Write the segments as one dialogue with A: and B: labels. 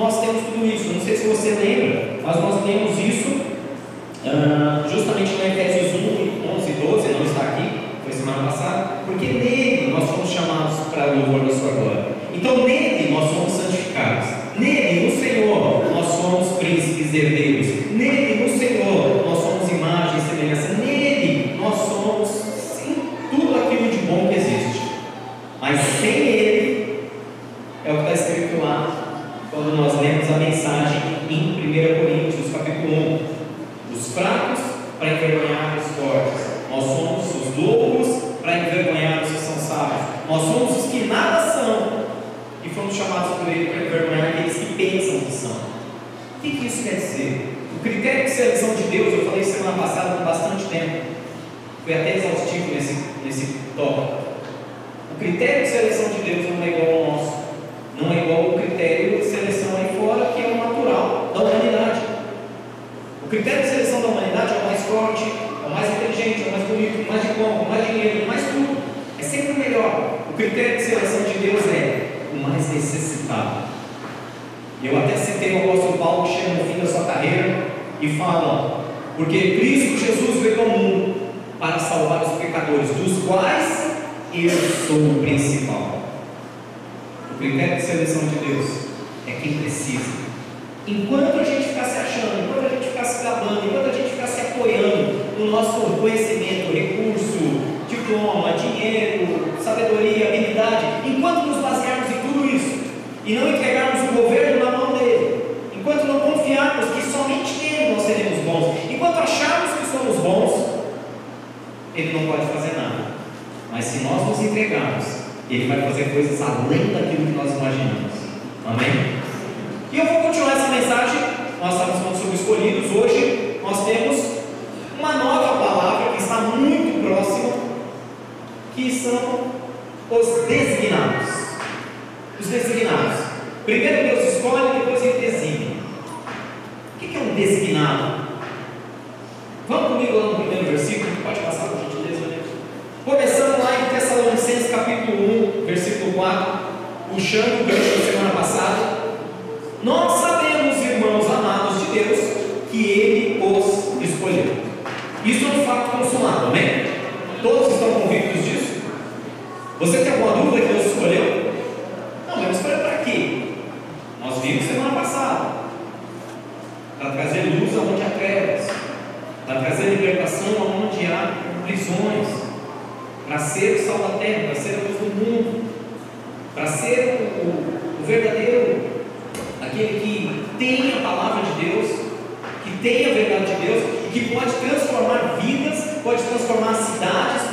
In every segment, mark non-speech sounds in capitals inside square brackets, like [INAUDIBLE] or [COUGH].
A: Nós temos tudo isso. Não sei se você lembra, mas nós temos isso uh, justamente no Efésios 1, 11 e 12, não está aqui, foi semana passada, porque nele nós fomos chamados para o louvor da sua glória. Então nele nós somos santificados. Nele, no Senhor, nós somos príncipes herdeiros. Nele, no Senhor, nós somos imagens e semelhança. Enquanto a gente ficar se achando, enquanto a gente ficar se gabando, enquanto a gente ficar se apoiando no nosso conhecimento, recurso, diploma, dinheiro, sabedoria, habilidade, enquanto nos basearmos em tudo isso e não entregarmos o governo na mão dele, enquanto não confiarmos que somente nele nós seremos bons, enquanto acharmos que somos bons, ele não pode fazer nada. Mas se nós nos entregarmos, ele vai fazer coisas além daquilo que nós imaginamos. Amém? E eu vou continuar essa mensagem. Nós estamos falando sobre escolhidos. Hoje nós temos uma nova palavra que está muito próxima, que são os desejos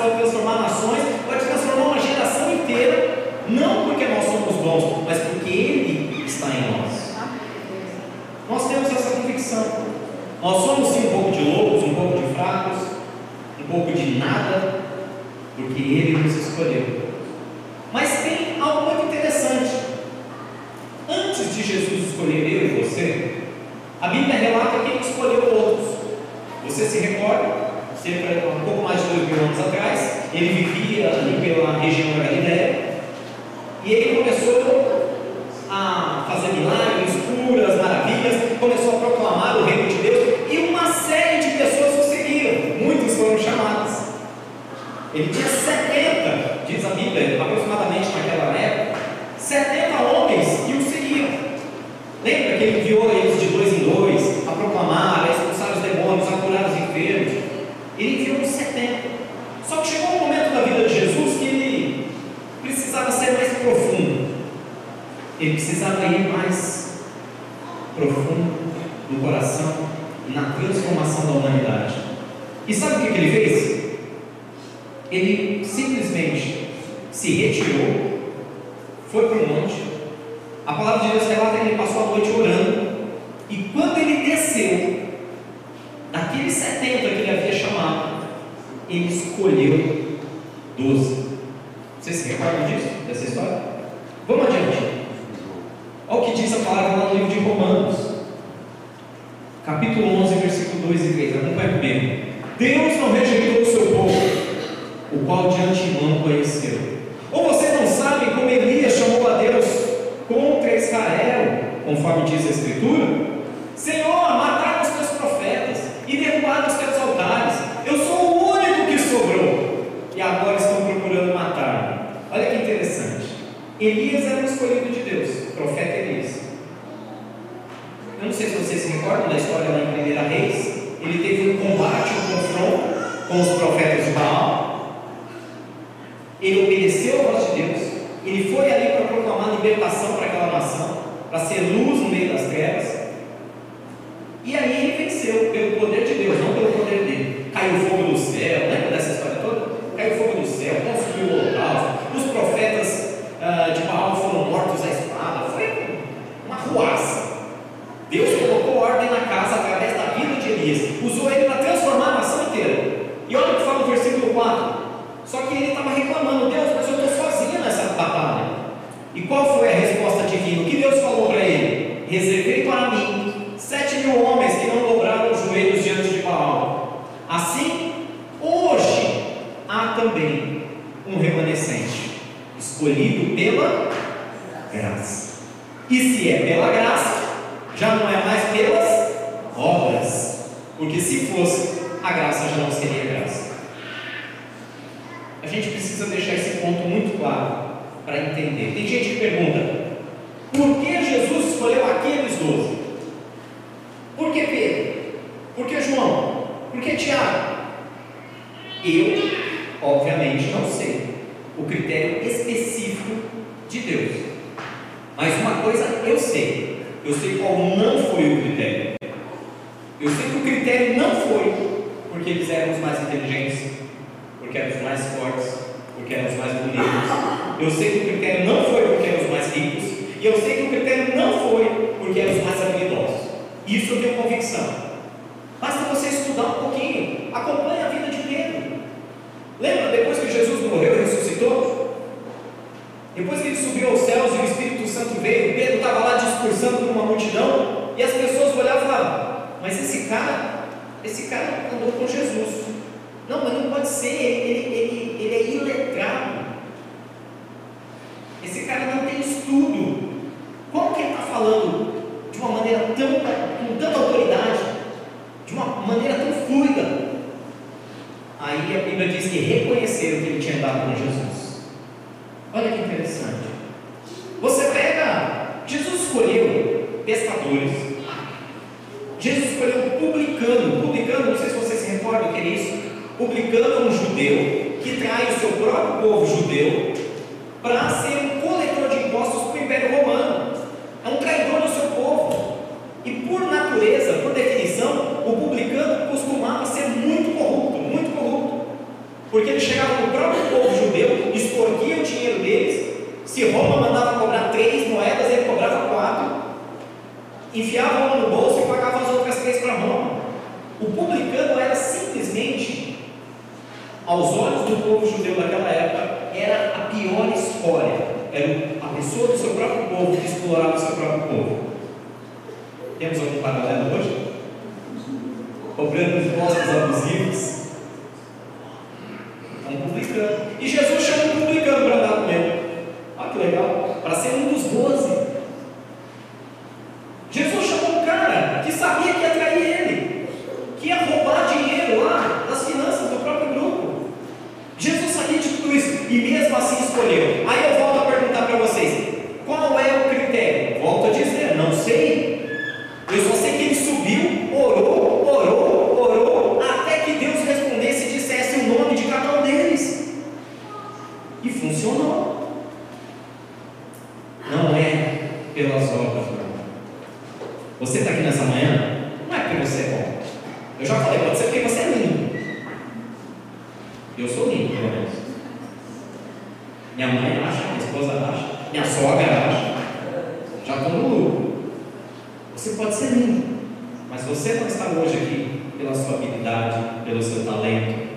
A: pode transformar nações, pode transformar uma geração inteira, não porque nós somos bons, mas porque Ele está em nós. Nós temos essa convicção. Nós somos sim um pouco de loucos, um pouco de fracos, um pouco de nada, porque Ele nos escolheu. Mas tem algo muito interessante. Antes de Jesus escolher eu e você, a Bíblia relata que disso, dessa história. Vamos adiante. Olha o que diz a palavra lá no livro de Romanos, capítulo 11, versículo 2 e 3. Acompanhe comigo. Deus não rejeitou o seu povo, o qual de antemão conheceu. Ou você não sabe como Elias chamou a Deus contra Israel, conforme diz a Escritura? Senhor, mataram os teus profetas e derrubaram os teus altares. escolhido de Deus, o profeta Elias. Eu não sei se vocês se recordam da história da primeira Reis. Ele teve um combate, um confronto com os profetas de Baal. Ele obedeceu a voz de Deus. Ele foi ali para proclamar libertação para aquela nação, para ser luz fosse a graça, já não seria graça. A gente precisa deixar esse ponto muito claro para entender. Tem gente que pergunta: por que publicano um judeu que trai o seu próprio povo judeu para ser Minha mãe acha, minha esposa acha, minha sogra acha. Já estou no lucro. Você pode ser lindo, mas você não está hoje aqui pela sua habilidade, pelo seu talento,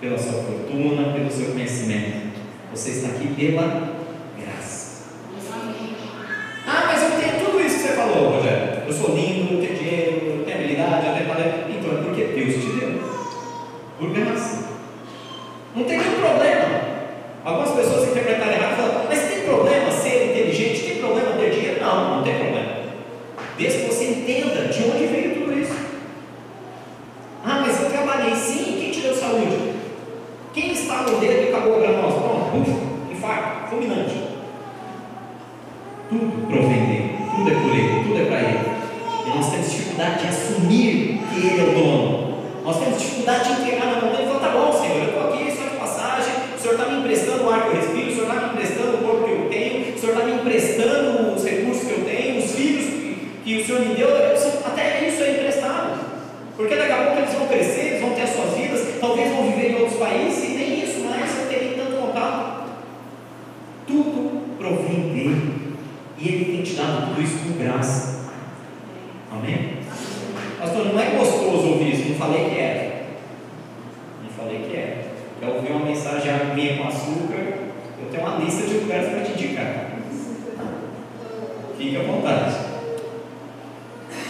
A: pela sua fortuna, pelo seu conhecimento. Você está aqui pela graça. Ah, mas eu tenho tudo isso que você falou, Rogério. Eu sou lindo, eu tenho dinheiro, eu tenho habilidade, eu tenho talento. Então é porque Deus te deu. Por graça.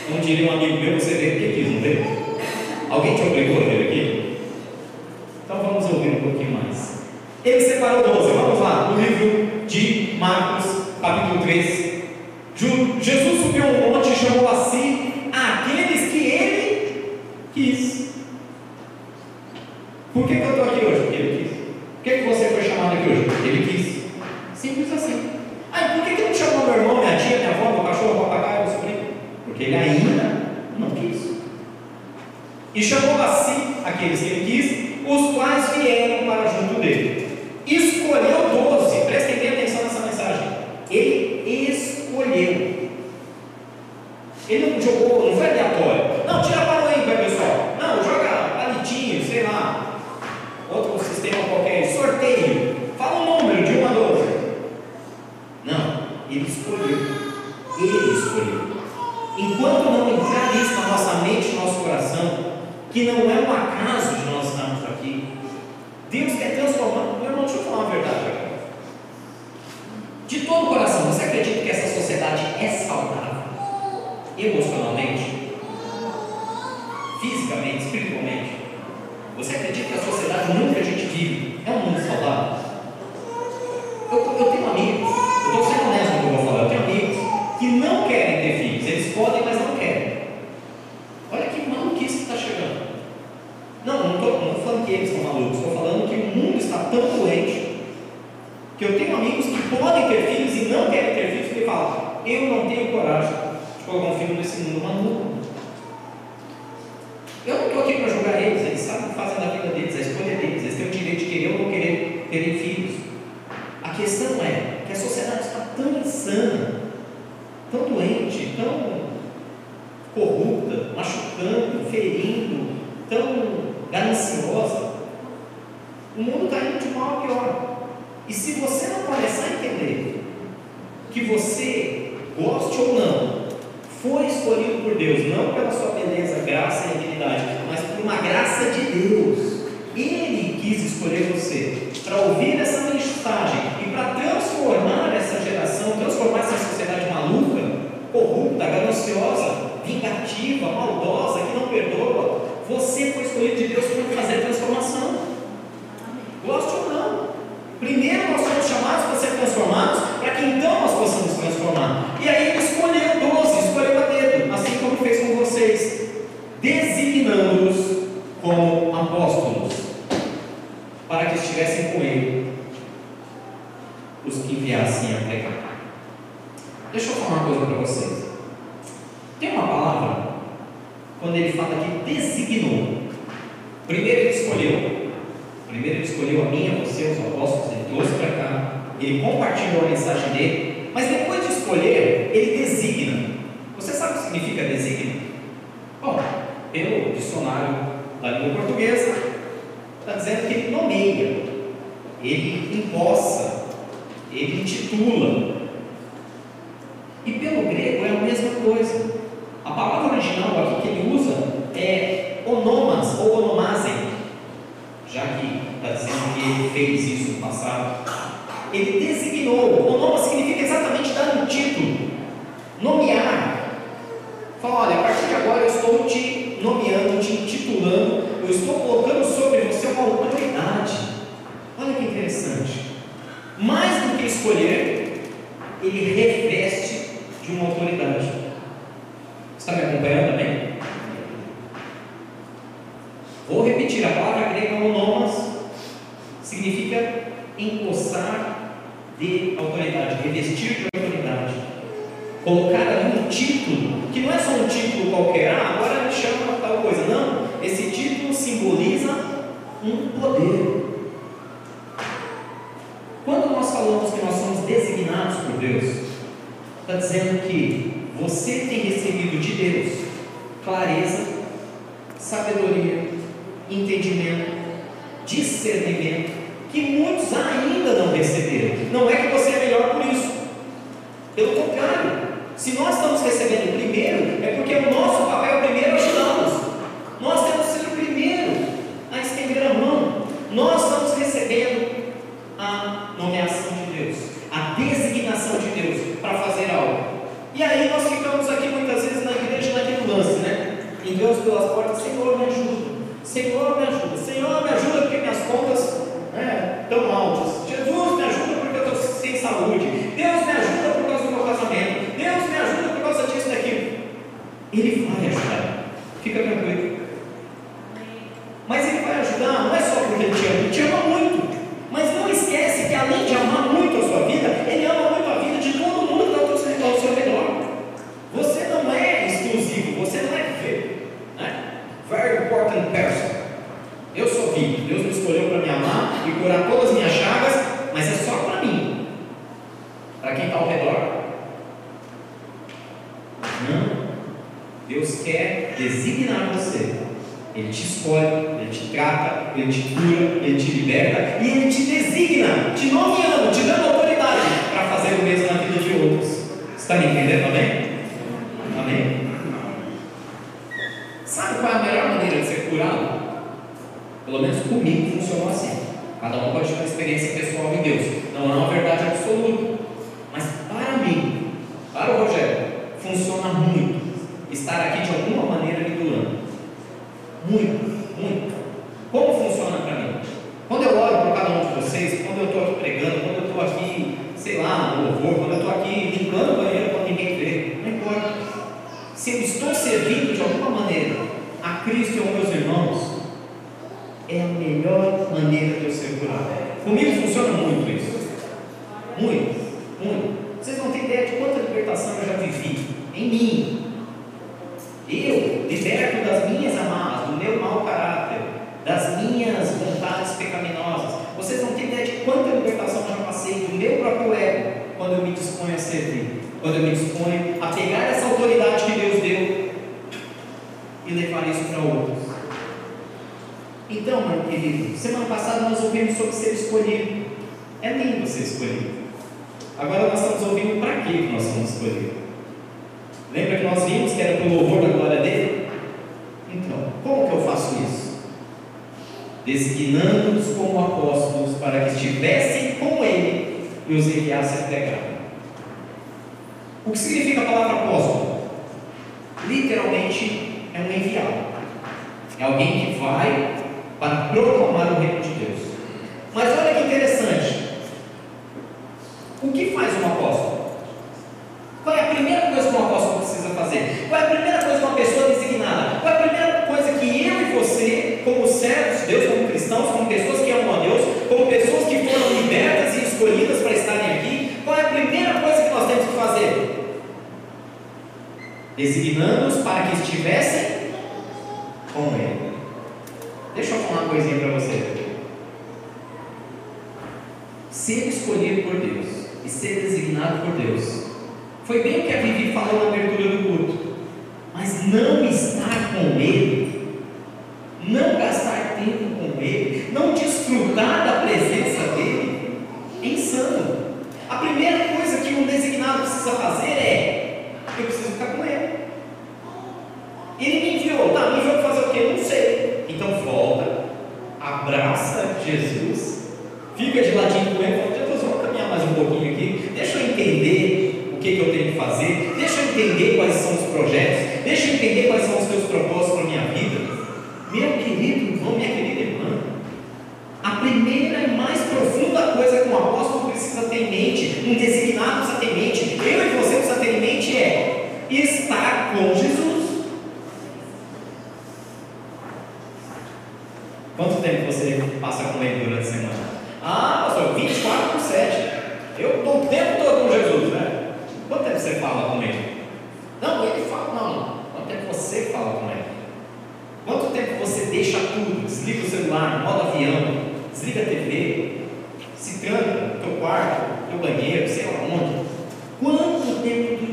A: Como diria um amigo meu, você veio porque quis, não veio? Alguém te obrigou a vir aqui? Então vamos ouvir um pouquinho mais. Ele separou 12, vamos lá, no livro de Marcos, capítulo 3. Jesus subiu ao monte e chamou a si que eles são malucos, estou falando que o mundo está tão doente que eu tenho amigos que podem ter filhos e não querem ter filhos porque falam, eu não tenho coragem de colocar um filho nesse mundo maluco. Eu não estou aqui para julgar eles, eles sabem o que fazem da vida deles, a escolha deles, eles têm o direito de querer ou não querer terem filhos. A questão é que a sociedade está tão insana se você não ele compartilhou a mensagem dele, mas depois de escolher, ele designa. Você sabe o que significa designa? Bom, pelo dicionário da língua portuguesa, está dizendo que ele nomeia, ele empossa, ele intitula. E pelo grego é a mesma coisa. A palavra original aqui que ele usa é onomas ou onomase, já que está dizendo que ele fez isso no passado ele designou Muito, muito. Como funciona para mim? Quando eu olho para cada um de vocês, quando eu estou aqui pregando, quando eu estou aqui, sei lá, no louvor, quando eu estou aqui limpando o banheiro quando ninguém vê, não importa. Se eu estou servindo de alguma maneira a Cristo e aos meus irmãos, designando-os para que estivessem com ele. Deixa eu falar uma coisinha para você. Ser escolhido por Deus e ser designado por Deus foi bem o que a Vivi falou na abertura do culto, mas não estar com ele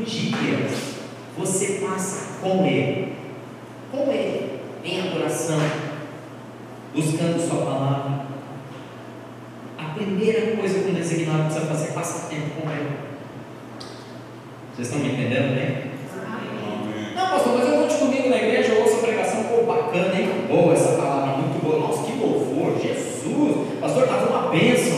A: dias você passa com Ele, com Ele, em adoração, buscando Sua palavra. A primeira coisa que um designado precisa fazer é passar tempo com Ele. Vocês estão me entendendo, né? Não, pastor, mas eu vou te comigo na igreja, eu ouço a pregação, pô, bacana, hein? Boa essa palavra, muito boa. Nossa, que louvor, Jesus! Pastor, estava uma bênção.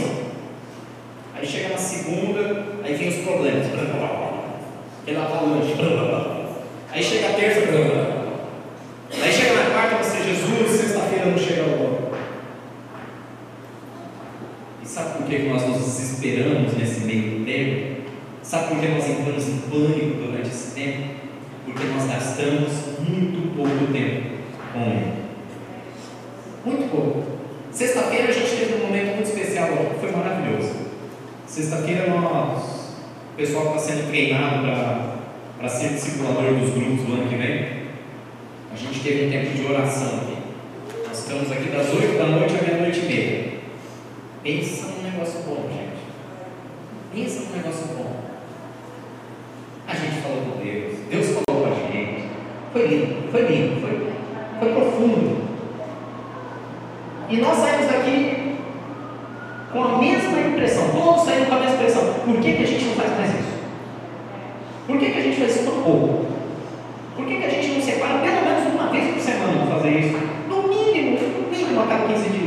A: fazer isso. No mínimo, no mínimo a cada 15 dias.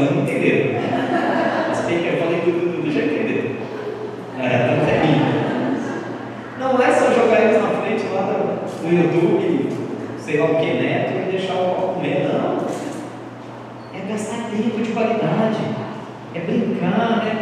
A: não entenderam. Mas quem quer, eu falei tudo, tudo já entendeu. É, não é Não é só jogar eles na frente lá no YouTube, sei lá o que, né? neto, e deixar o copo comer, não. É gastar tempo de qualidade, é brincar, né?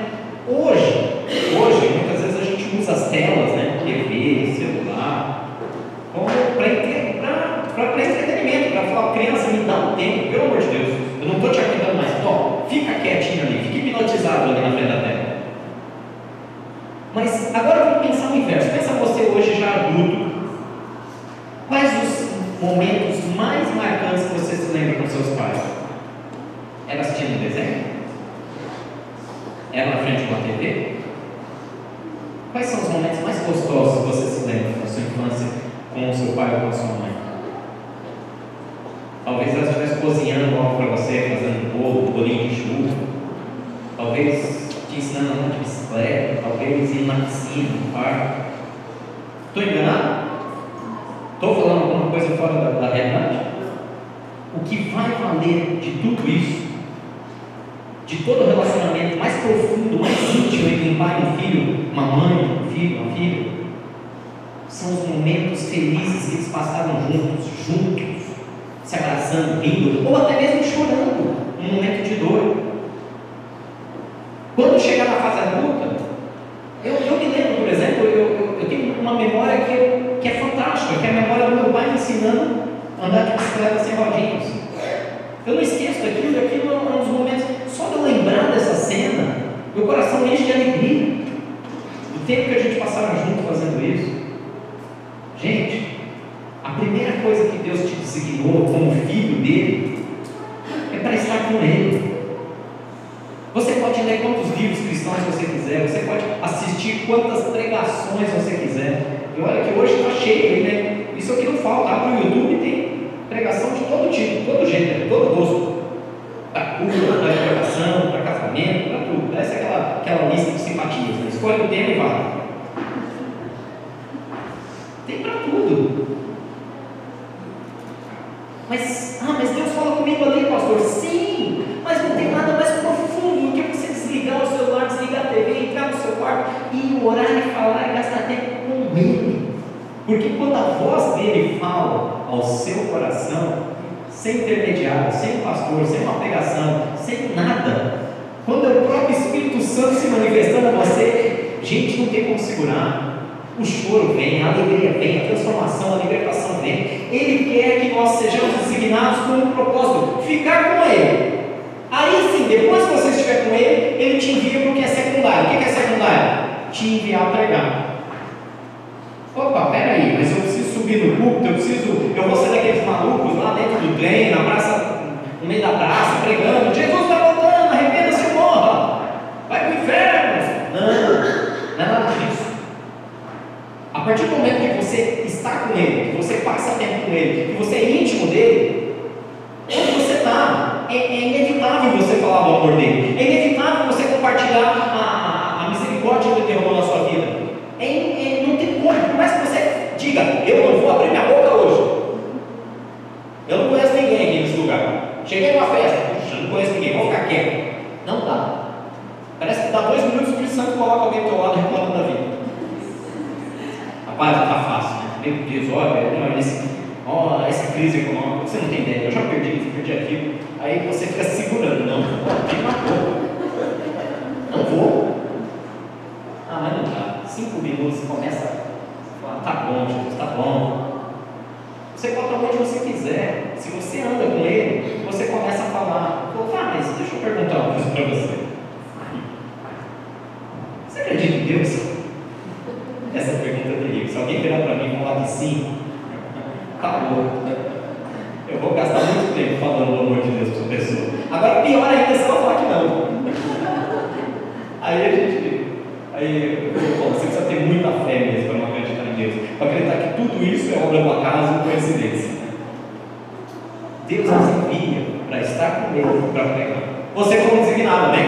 A: memória que, é, que é fantástica, que é a memória do meu pai ensinando a andar de bicicleta sem rodinhas. Eu não você daqueles malucos lá dentro do trem, na praça, no meio da praça. lugar. Né? Você foi um designado, amém?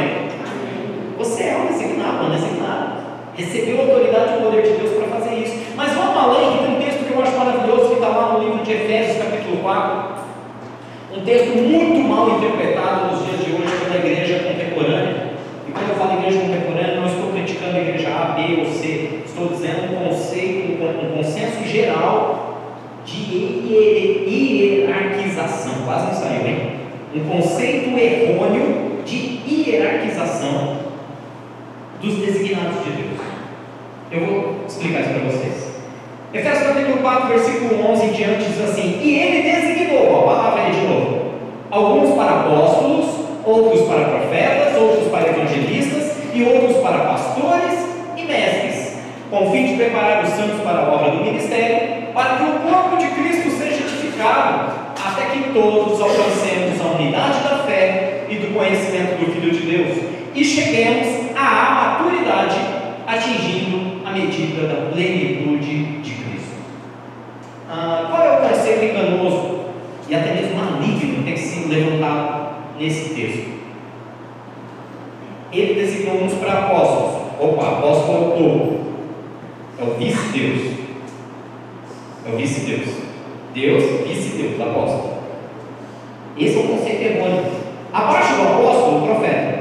A: Você é um designado, né? um designado. Tá- recebeu a autoridade e o poder de Deus para fazer isso. Mas vamos além, que tem um texto que eu acho maravilhoso que está lá no livro de Efésios, capítulo 4. Um texto muito mal interpretado nos dias de hoje pela igreja contemporânea. E quando eu falo igreja contemporânea, não estou criticando a igreja A, B ou C. Estou dizendo um conceito, um consenso geral de hierarquização. Quase não saiu, hein? um conceito errôneo de hierarquização dos designados de Deus. Eu vou explicar isso para vocês. Efésios capítulo 4, versículo 11 em diante diz assim: E ele designou, a palavra aí de novo, alguns para apóstolos, outros para profetas, outros para evangelistas e outros para pastores e mestres, com o fim de preparar os santos para a obra do ministério, para que o corpo de Cristo seja edificado até que todos alcancemos a unidade da fé e do conhecimento do Filho de Deus e cheguemos à maturidade, atingindo a medida da plenitude de Cristo. Ah, qual é o conceito enganoso e até mesmo maligno que tem sido levantado nesse texto? Ele designou uns para apóstolos. Opa, apóstolo é o topo, é o vice-deus. É o vice-deus. Deus, vice-deus, apóstolo. Esse é o conceito errôneo. Abaixo do apóstolo, o profeta.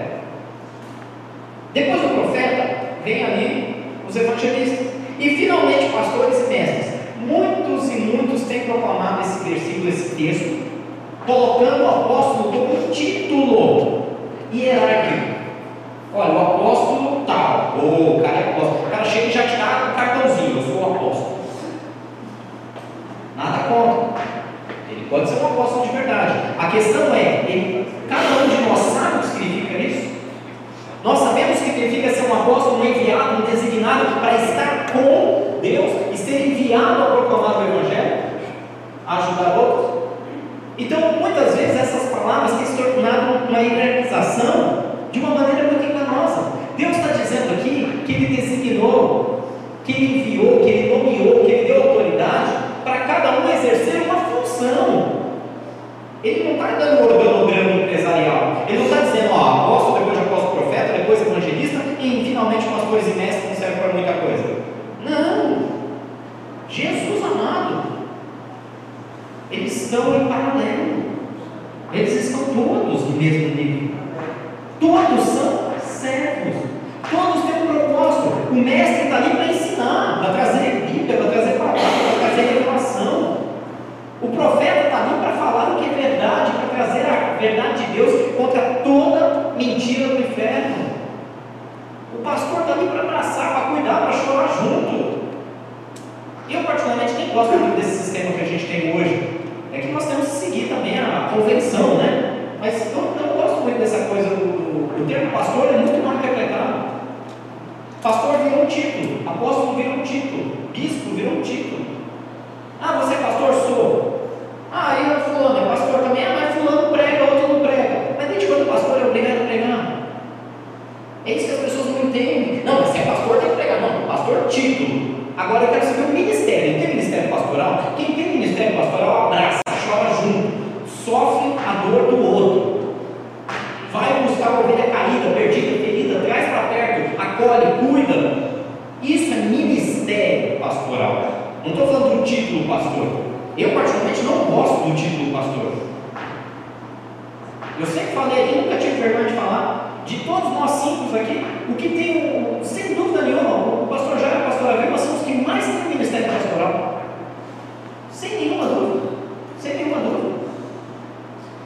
A: Depois do profeta, vem ali os evangelistas. E finalmente, pastores e mestres. Muitos e muitos têm proclamado esse versículo, esse texto, colocando o apóstolo como um título hierárquico. Olha, o apóstolo tal, ou o cara é apóstolo. O cara chega e já te dá um cartãozinho, eu sou o apóstolo. Nada contra. Ele pode ser um apóstolo de verdade. A questão é, ele, cada um de nós sabe o que significa isso? Nós sabemos o que significa ser um apóstolo, um enviado, um designado para estar com Deus e ser enviado a proclamar o Evangelho, a ajudar outros. Então, muitas vezes essas palavras têm se tornado uma hierarquização de uma maneira muito enganosa. Deus está dizendo aqui que Ele designou, que Ele enviou, que Ele nomeou, que Ele deu autoridade para cada um exercer uma função. Ele não está dando um organograma empresarial. Ele não está dizendo, ó, apóstolo, depois de apóstolo profeta, depois evangelista e finalmente pastores e mestres não servem para muita coisa. Não! Jesus amado, eles estão em paralelo. Eles estão todos no mesmo nível. Todos são servos. Todos têm um propósito. O mestre está ali para ensinar, para trazer Bíblia, para trazer palavra, para trazer revelação. O profeta está ali para falar o que é verdade, para trazer a verdade de Deus contra toda mentira do inferno. O pastor está ali para abraçar, para cuidar, para chorar junto. Eu, particularmente, nem gosto muito desse sistema que a gente tem hoje. É que nós temos que seguir também a convenção, né? Mas eu não gosto muito dessa coisa do. O termo pastor é muito mal interpretado. Pastor virou um título, apóstolo virou um título, bispo virou um título. Ah, você é pastor? Sou. Ah, aí o fulano é pastor também. Ah, mas fulano prega, outro não prega. Mas desde quando o pastor é obrigado a pregar? É isso que as pessoas não entendem. Não, mas se é pastor tem que pregar. Não, pastor título. Agora eu quero saber o ministério. Tem ministério pastoral? Quem tem ministério pastoral abraça, chora junto, sofre a dor do outro. Vai buscar a ovelha caída, perdida, ferida, traz para perto, acolhe, cuida. Isso é ministério pastoral. Não estou falando do título pastor. Eu, particularmente, não gosto do título pastor. Eu sempre falei aqui, nunca tive vergonha de falar. De todos nós cinco aqui, o que tem, sem dúvida nenhuma, o pastor Jair e a pastora Vilma são os que mais têm ministério pastoral. Sem nenhuma dúvida. Sem nenhuma dúvida.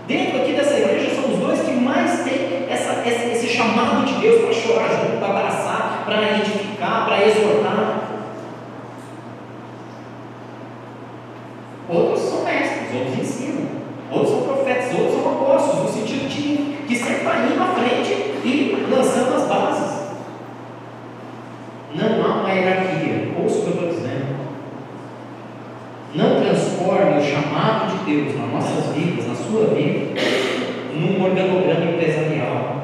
A: Dentro aqui dessa igreja são os dois que mais têm essa, esse, esse chamado de Deus para chorar junto, para abraçar, para edificar, para exortar. Outros são mestres, outros ensinam, outros são profetas, outros são apóstolos, no sentido de, de sempre estar indo à frente e lançando as bases. Não há uma hierarquia, ouça o que eu estou dizendo. Não transforme o chamado de Deus nas nossas vidas, na sua vida, num organograma empresarial.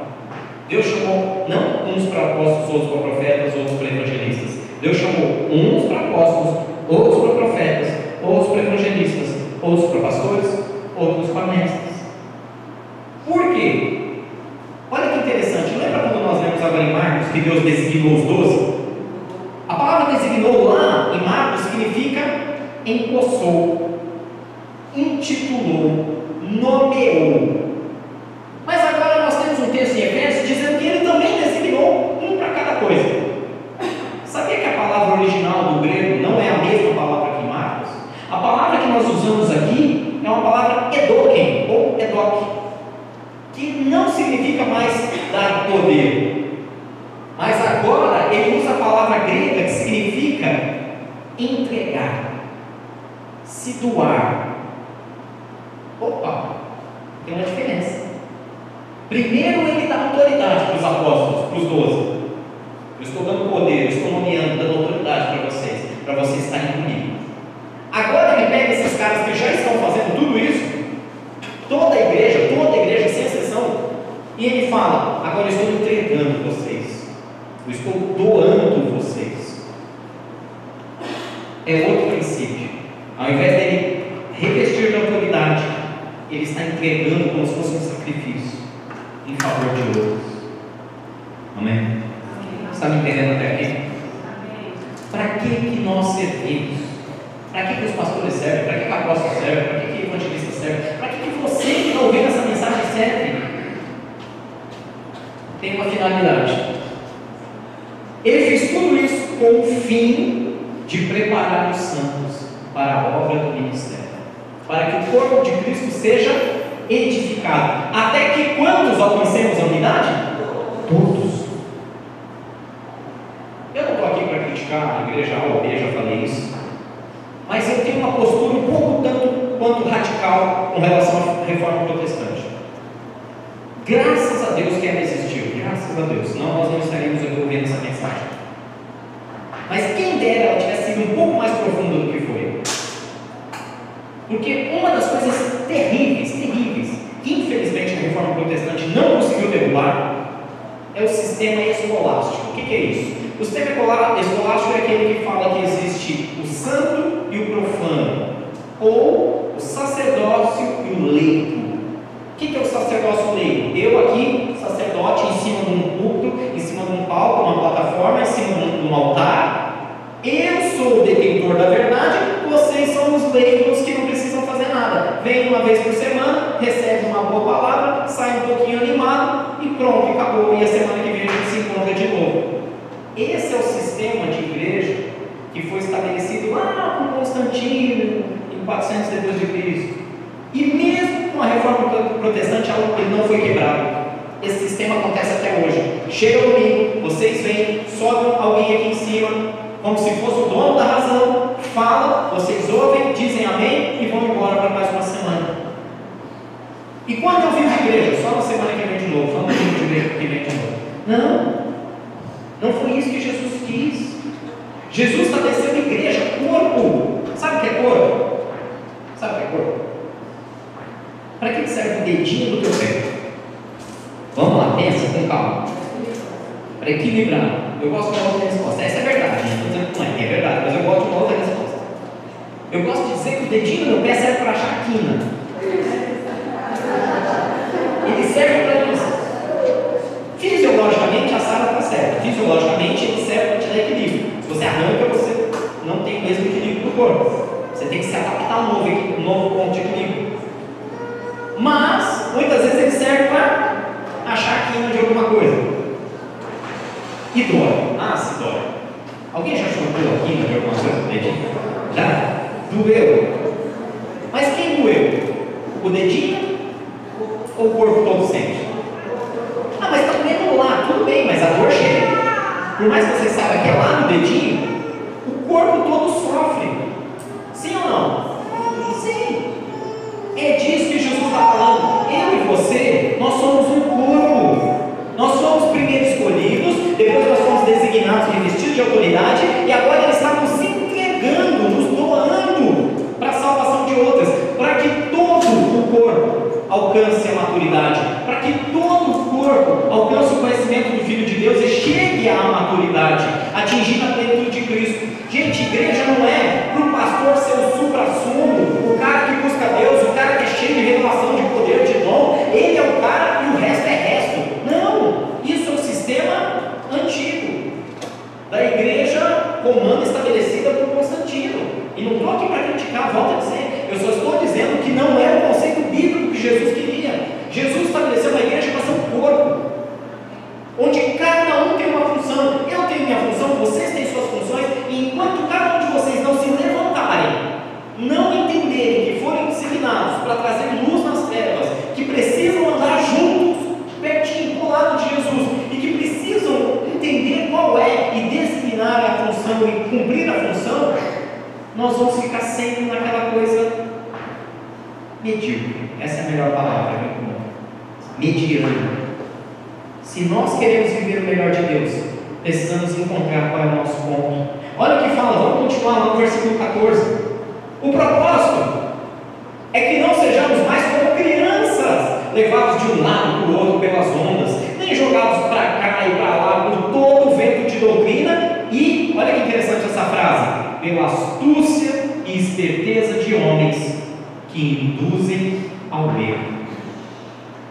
A: Deus chamou não uns para apóstolos, outros para profetas, outros para evangelistas. Deus chamou uns para apóstolos, outros para profetas, outros para evangelistas, outros para pastores, outros para mestres. Por quê? Olha que interessante, lembra quando nós lemos agora em Marcos que Deus designou os doze? A palavra designou lá em Marcos significa empossou, intitulou, nomeou. Mas agora nós temos um texto em Efésios dizendo que ele também designou um para cada coisa. Sabia que a palavra original do grego não é a mesma palavra que em Marcos? A palavra que nós usamos aqui é uma palavra edoken ou edok, que não significa mais dar poder. Mas agora ele usa a palavra grega que significa entregar se doar. Opa, tem uma diferença. Primeiro ele dá autoridade para os apóstolos, para os doze. Eu estou dando poder, eu estou nomeando, dando autoridade para vocês, para vocês estarem comigo. Agora ele pega esses caras que já estão fazendo tudo isso, toda a igreja, toda a igreja, sem exceção, e ele fala: agora eu estou entregando vocês, eu estou doando vocês. É outro princípio. Ao invés dele revestir de autoridade, ele está entregando como se fosse um sacrifício em favor de outros. Amém? Está me entendendo até aqui? Para que, que nós servimos? Para que, que os pastores servem? Para que, que a apóstolo serve? Para que, que o evangelista serve? Para que, que você que está ouvindo essa mensagem serve? Tem uma finalidade. Ele fez tudo isso com o fim de preparar os santos para a obra do ministério, para que o corpo de Cristo seja edificado. Até que quantos alcancemos a unidade? Todos. Eu não estou aqui para criticar a igreja A B, já falei isso. Mas eu tenho uma postura um pouco tanto quanto radical com relação à reforma protestante. Graças a Deus que ela existiu, graças a Deus, senão nós não estaríamos ouvindo essa mensagem. Mas quem dera ela tivesse sido um pouco mais profunda do que foi. Porque uma das coisas terríveis, terríveis, que infelizmente a reforma protestante não conseguiu derrubar, é o sistema escolástico. O que é isso? O sistema escolástico é aquele que fala que existe o santo e o profano, ou o sacerdócio e o leigo. O que, é o sacerdócio leigo? Eu aqui, sacerdote, em cima de um púlpito, em cima de um palco, uma plataforma, em cima de um, de um altar. Eu sou o detentor da verdade, vocês são os leigos que não precisam fazer nada. Vem uma vez por semana, recebe uma boa palavra, sai um pouquinho animado e pronto, acabou. E a semana que vem a gente se encontra de novo. Esse é o sistema de igreja que foi estabelecido lá por Constantino, em 400 depois de Cristo. E mesmo com a reforma protestante, ele não foi quebrado. Esse sistema acontece até hoje. Chega o domingo, vocês vêm, sobe alguém aqui em cima, como se fosse o dono da razão, fala, vocês ouvem, dizem amém e vão embora para mais uma semana. E quando eu vim de igreja? Só na semana que vem de novo, só no domingo de igreja que vem de novo. Não, não foi isso que Jesus quis. Jesus estabeleceu igreja, corpo. Sabe o que é corpo? Sabe o que é corpo? Para que serve o dedinho do teu pé? Vamos lá, pensa com calma. Para equilibrar. Eu gosto de uma outra resposta. Essa é verdade, não estou dizendo que não é, é verdade, mas eu gosto de uma outra resposta. Eu gosto de dizer que o dedinho do meu pé serve para achar quina. Ele serve para isso. Fisiologicamente, a Sara está certa. Fisiologicamente, ele serve para te dar equilíbrio. Se você arranca, você não tem o mesmo equilíbrio do corpo. Você tem que se adaptar a um novo ponto de equilíbrio. Mas, muitas vezes, ele serve para achar quina de alguma coisa. E dói. Ah, se dói. Alguém já chutou a quina de alguma coisa no dedinho? Já? Doeu. Mas quem doeu? O dedinho ou o corpo todo sente? Ah, mas está doendo lá, tudo bem, mas a dor chega. Por mais que você saiba que é lá no dedinho, o corpo todo sofre. Sim ou não? Sim. É disso está falando. Eu e você, nós somos um corpo. Nós somos primeiro escolhidos, depois nós somos designados, revestidos de autoridade, e agora Ele está nos entregando, nos doando para a salvação de outras, para que todo o corpo alcance a maturidade, para que todo o corpo alcance o conhecimento do Filho de Deus e chegue à maturidade, atingindo a plenitude de Cristo. Gente, igreja não é para o pastor ser o supra-sumo, o cara que busca Deus, o revelação de poder, de dom, ele é o cara e o resto é resto. Não, isso é um sistema antigo da igreja comando estabelecida por Constantino. E não estou aqui para criticar, volto a dizer, eu só estou dizendo que não é o conceito bíblico que Jesus queria. Jesus estabeleceu uma igreja para ser um corpo, onde cada um tem uma função. Eu tenho minha função, vocês têm suas funções, e enquanto cada um de vocês não se levantarem, não entenderem que foram designados para trazer luz nas trevas, que precisam andar juntos, pertinho, do lado de Jesus, e que precisam entender qual é e designar a função e cumprir a função, nós vamos ficar sempre naquela coisa medíocre. Essa é a melhor palavra, é muito bom. Mediano. Se nós queremos viver o melhor de Deus, precisamos encontrar qual é o nosso ponto. Olha o que fala, vamos continuar lá no versículo 14. O propósito é que não sejamos mais como crianças, levados de um lado para o outro pelas ondas, nem jogados para cá e para lá por todo o vento de doutrina, e olha que interessante essa frase: pela esperteza de homens que induzem ao erro.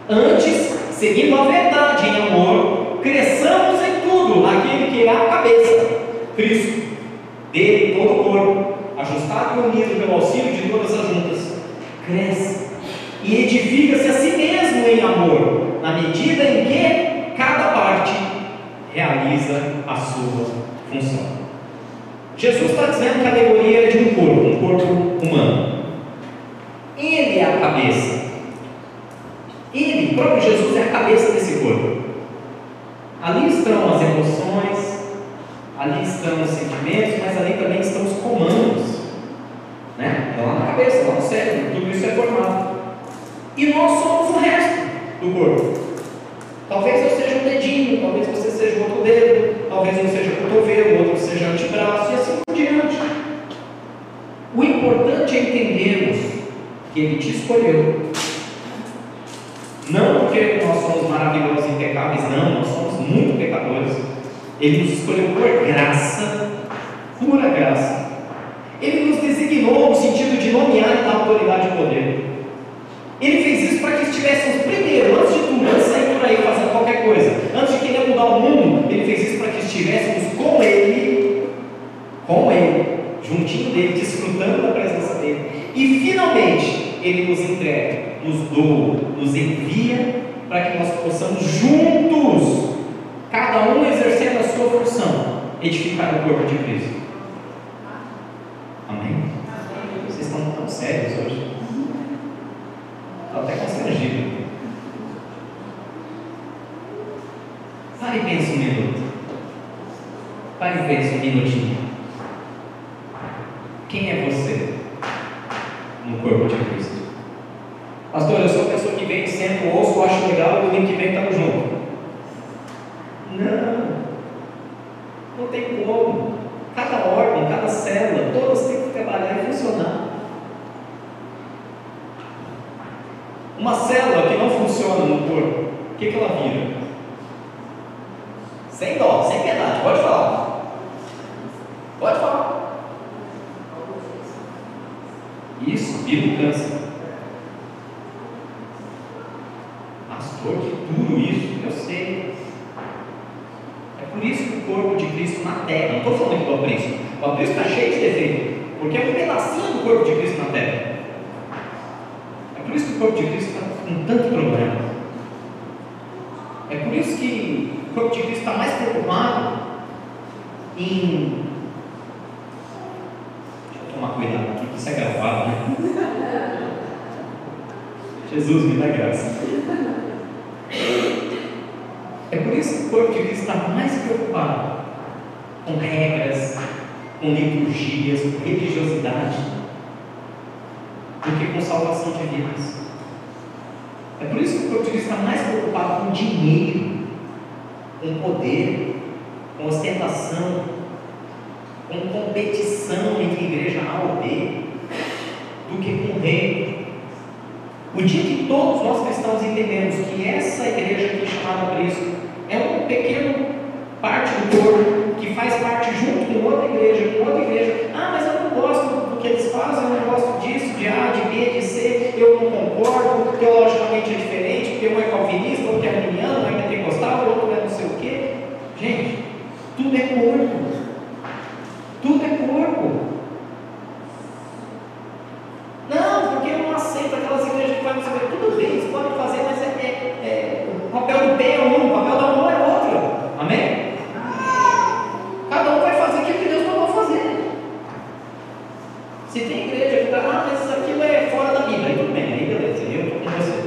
A: Antes, seguindo a verdade em amor, cresçamos em tudo naquele que é a cabeça, Cristo, dele todo o corpo, ajustado e unido pelo auxílio de todas as juntas, cresce e edifica-se a si mesmo em amor, na medida em que cada parte realiza a sua função. Jesus está dizendo que a alegoria é de um corpo, um corpo humano. Ele é a cabeça. Ele, próprio Jesus, é a cabeça desse corpo. Ali estão as emoções, ali estão os sentimentos, mas ali também estão os comandos. Né? É lá na cabeça, lá no cérebro, tudo isso é formado. E nós somos o resto do corpo. Talvez eu seja um dedinho, talvez você seja outro dedo, talvez um seja cotovelo, outro seja antebraço e assim por diante. O importante é entendermos que Ele te escolheu. Não porque nós somos maravilhosos e impecáveis, não, nós somos muito pecadores. Ele nos escolheu por graça, pura graça. Ele nos designou no sentido de nomear dar autoridade e poder. Ele fez isso para que estivéssemos primeiro, antes de tudo, antes de sair por aí fazendo qualquer coisa, antes de querer mudar o mundo, ele fez isso para que estivéssemos com Ele, com Ele, juntinho dele, desfrutando da presença dele. E finalmente, Ele nos entrega, nos doa, nos envia para que nós possamos juntos, cada um exercendo a sua função, edificar o corpo de Cristo. Amém? Vocês estão tão sérios hoje. Estou até constrangido. Pare e pense um minuto. E pense um minutinho. Quem é você no corpo de Cristo? Pastor, eu sou a pessoa que vem, sento, ouço, acho legal e domingo que vem estamos juntos. Não. Não tem como. Cada órgão, cada célula, todas têm que trabalhar e funcionar. Uma célula que não funciona no corpo, o que, que ela vira? Sem dó, sem piedade, pode falar. Pode falar. Isso, vira um câncer. Pastor, que duro isso, eu sei. É por isso que o corpo de Cristo na terra, não estou falando aqui do aprisco, o aprisco está cheio de defeito, porque é um pedacinho do corpo de Cristo na terra. É por isso que o corpo de Cristo está com tanto problema. É por isso que o corpo de Cristo está mais preocupado em. Deixa eu tomar cuidado aqui, que isso é gravado, né? Jesus me dá graça. [LAUGHS] É por isso que o corpo de Cristo está mais preocupado com regras, com liturgias, com religiosidade, do que com salvação de vidas. É por isso que o corpo de Cristo está mais preocupado com dinheiro, com poder, com ostentação, com competição entre igreja A ou B, do que com reino. O dia que todos nós cristãos entendemos que essa igreja aqui chamada Cristo é um pequeno parte do corpo que faz parte junto com outra igreja, com outra igreja. Ah, mas eu não gosto do que eles fazem, eu não gosto disso, de A, de B, de C, eu não concordo, teologicamente é diferente, porque um é calvinista, outro é arminiano, um é pentecostal, outro é não sei o quê. Gente, tudo é corpo. Tudo é corpo. Não, porque eu não aceito aquelas igrejas que fazem isso. Tudo bem, eles podem fazer, mas é, é, é, o papel do pé é um, o papel da mão é outro. Amém? Cada um vai fazer aquilo que Deus mandou fazer. Se tem igreja que está, ah, mas isso aquilo é fora da Bíblia, aí tudo bem, aí beleza, eu estou com você.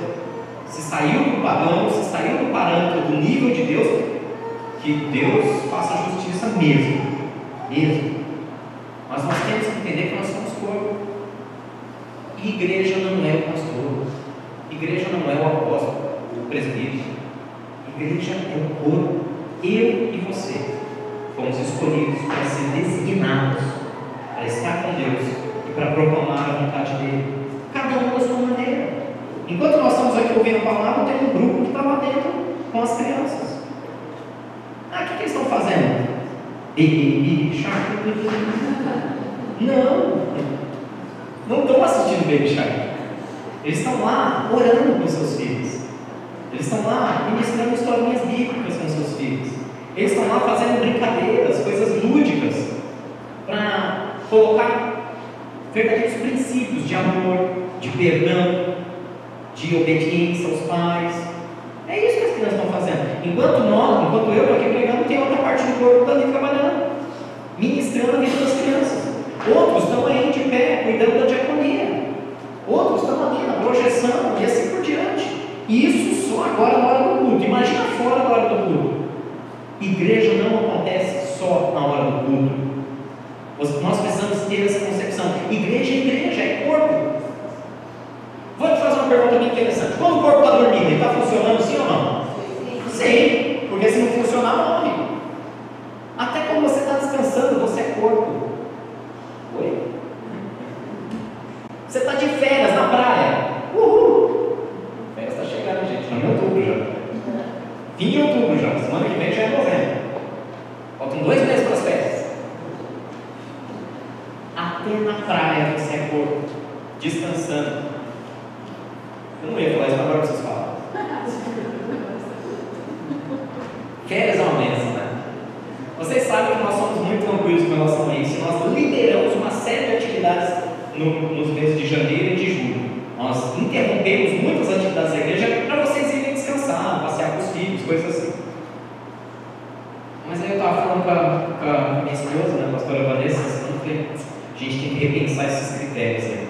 A: Se saiu do padrão, se saiu do parâmetro do nível de Deus, que Deus faça justiça mesmo. Mesmo. Mas nós temos que entender que nós somos corpo. E igreja não é o pastor. Igreja não é o apóstolo, o presbítero. Igreja é o corpo. Eu e você fomos escolhidos para ser designados, para estar com Deus e para proclamar a vontade dele. Cada um da sua maneira. Enquanto nós estamos aqui ouvindo a palavra, tem um grupo que está lá dentro com as crianças. Ah, o que, que eles estão fazendo? Baby Shark. Não, não estão assistindo Baby Shark. Eles estão lá orando com seus filhos. Eles estão lá ministrando historinhas bíblicas com seus filhos. Eles estão lá fazendo brincadeiras, coisas lúdicas, para colocar verdadeiros princípios de amor, de perdão, de obediência aos pais. É isso que as crianças estão fazendo. Enquanto nós, enquanto eu estou aqui pregando, tem outra parte do corpo ali trabalhando, ministrando a vida das crianças. Outros estão aí de pé, cuidando da diaconia. Outros estão ali na projeção e assim por diante. E isso só agora na hora do culto. Imagina fora da hora do. Igreja não acontece só na hora do culto. Nós precisamos ter essa concepção. Igreja é igreja, é corpo. Vou te fazer uma pergunta bem interessante. Quando o corpo está dormindo, ele está funcionando sim ou não? Sim, porque se não funcionar, morre. Até quando você está descansando, você é corpo. Oi? Você está de férias na praia. Uhul! Férias está chegando, gente. Estamos em outubro já. Fim de outubro já. Semana que vem já é novembro. Faltam dois meses para as férias. Até na praia você é corpo. Descansando. Eu não ia falar isso, mas agora vocês falam. [LAUGHS] Férias é uma bênção, né? Vocês sabem que nós somos muito tranquilos com relação a isso. Nós lideramos uma série de atividades no, nos meses de janeiro e de julho. Nós interrompemos muitas atividades da igreja para vocês irem descansar, passear com os filhos, coisas assim. Mas aí eu estava falando com a, minha esposa, né, a pastora Vanessa, assim, que a gente tem que repensar esses critérios aí.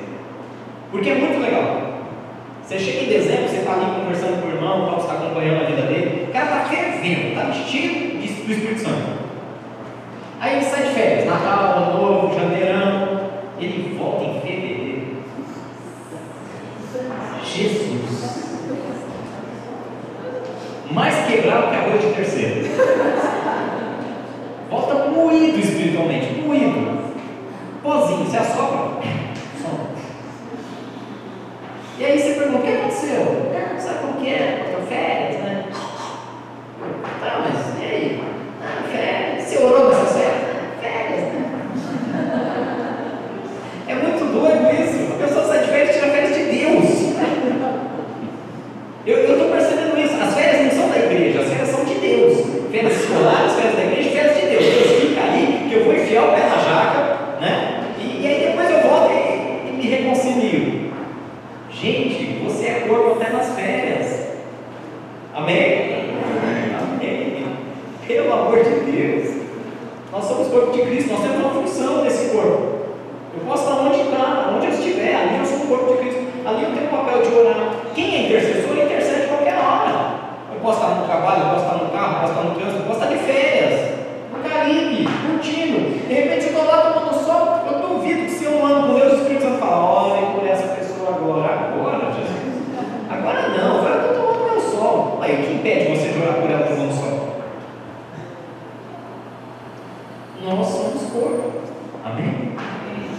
A: Porque é muito legal. Você chega em dezembro, você está ali conversando com o irmão, você está acompanhando a vida dele, o cara está fervendo, está vestido do Espírito Santo. Aí ele sai de férias, Natal, Ano Novo, Janeirão, ele volta em fevereiro. Jesus! Mais quebrado que arroz de terceiro. Volta moído espiritualmente, moído. Pozinho, você assopra. E aí você pergunta, o que aconteceu? Ah, sabe como que é? Passou férias, né? Tá, mas e aí? Ah, férias. Você orou nessas férias? Férias, né? É muito doido isso. A pessoa sai de férias e tira férias de Deus. Eu estou percebendo isso. As férias não são da igreja, as férias são de Deus. Férias escolares, férias da igreja, férias de Deus. Deus fica ali, que eu vou enfiar o pé na jaca, né? E, e aí depois eu volto e, e me reconcilio. Você é corpo até nas férias. Amém? Amém. Pelo amor de Deus. Nós somos corpo de Cristo, nós temos uma função nesse corpo. Eu posso estar onde está, onde eu estiver, ali eu sou o corpo de Cristo. Ali eu tenho o papel de orar. Quem é intercessor intercede qualquer hora. Eu posso estar no trabalho, eu posso estar no carro, eu posso estar no trânsito, eu posso estar de férias, no Caribe, curtindo. De repente eu estou lá tomando sol, eu duvido que se eu ando com Deus, o Espírito Santo fala, olha por essa pessoa agora, agora, Jesus. Agora não, agora eu estou tomando meu sol. Aí o que impede você de orar por ela tomando sol? Nós somos corpo. Amém?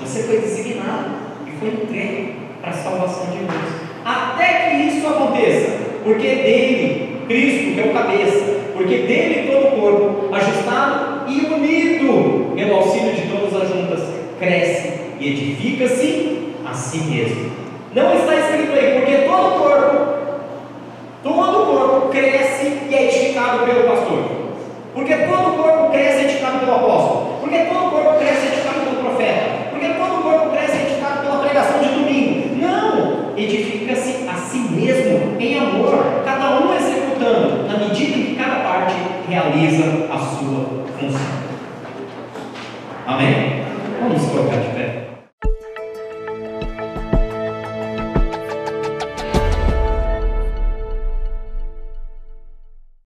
A: Você foi designado e foi entregue para a salvação de muitos. Até que isso aconteça, porque dele, Cristo, que é o cabeça, porque dele todo o corpo, ajustado e unido pelo auxílio de todas as juntas, cresce e edifica-se a si mesmo.